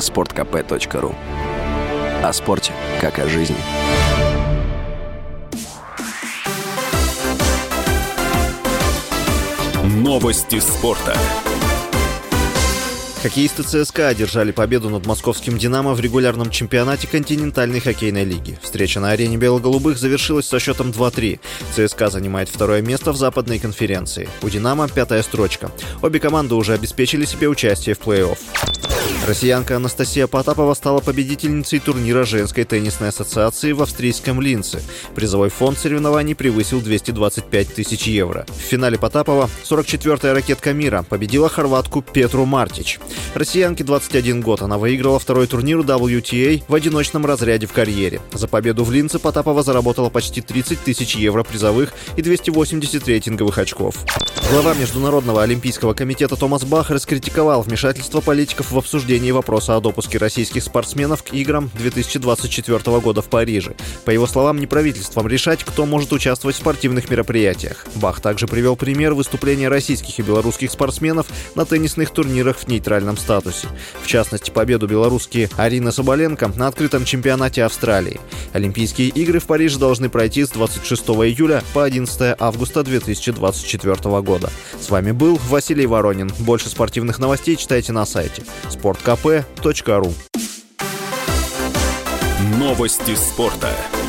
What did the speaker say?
sportkp.ru О спорте, как о жизни. Новости спорта. Хоккеисты ЦСКА одержали победу над московским «Динамо» в регулярном чемпионате континентальной хоккейной лиги. Встреча на арене бело-голубых завершилась со счетом 2-3. ЦСКА занимает второе место в западной конференции. У «Динамо» пятая строчка. Обе команды уже обеспечили себе участие в плей-офф. Россиянка Анастасия Потапова стала победительницей турнира женской теннисной ассоциации в австрийском Линце. Призовой фонд соревнований превысил 225 тысяч евро. В финале Потапова 44-я ракетка мира победила хорватку Петру Мартич. Россиянке 21 год. Она выиграла второй турнир WTA в одиночном разряде в карьере. За победу в Линце Потапова заработала почти 30 тысяч евро призовых и 280 рейтинговых очков. Глава Международного олимпийского комитета Томас Бах раскритиковал вмешательство политиков в обсуждении вопроса о допуске российских спортсменов к играм 2024 года в Париже. По его словам, не правительством решать, кто может участвовать в спортивных мероприятиях. Бах также привел пример выступления российских и белорусских спортсменов на теннисных турнирах в нейтральном статусе. В частности, победу белорусские Арина Соболенко на открытом чемпионате Австралии. Олимпийские игры в Париже должны пройти с 26 июля по 11 августа 2024 года. С вами был Василий Воронин. Больше спортивных новостей читайте на сайте sportkp.ru Новости спорта.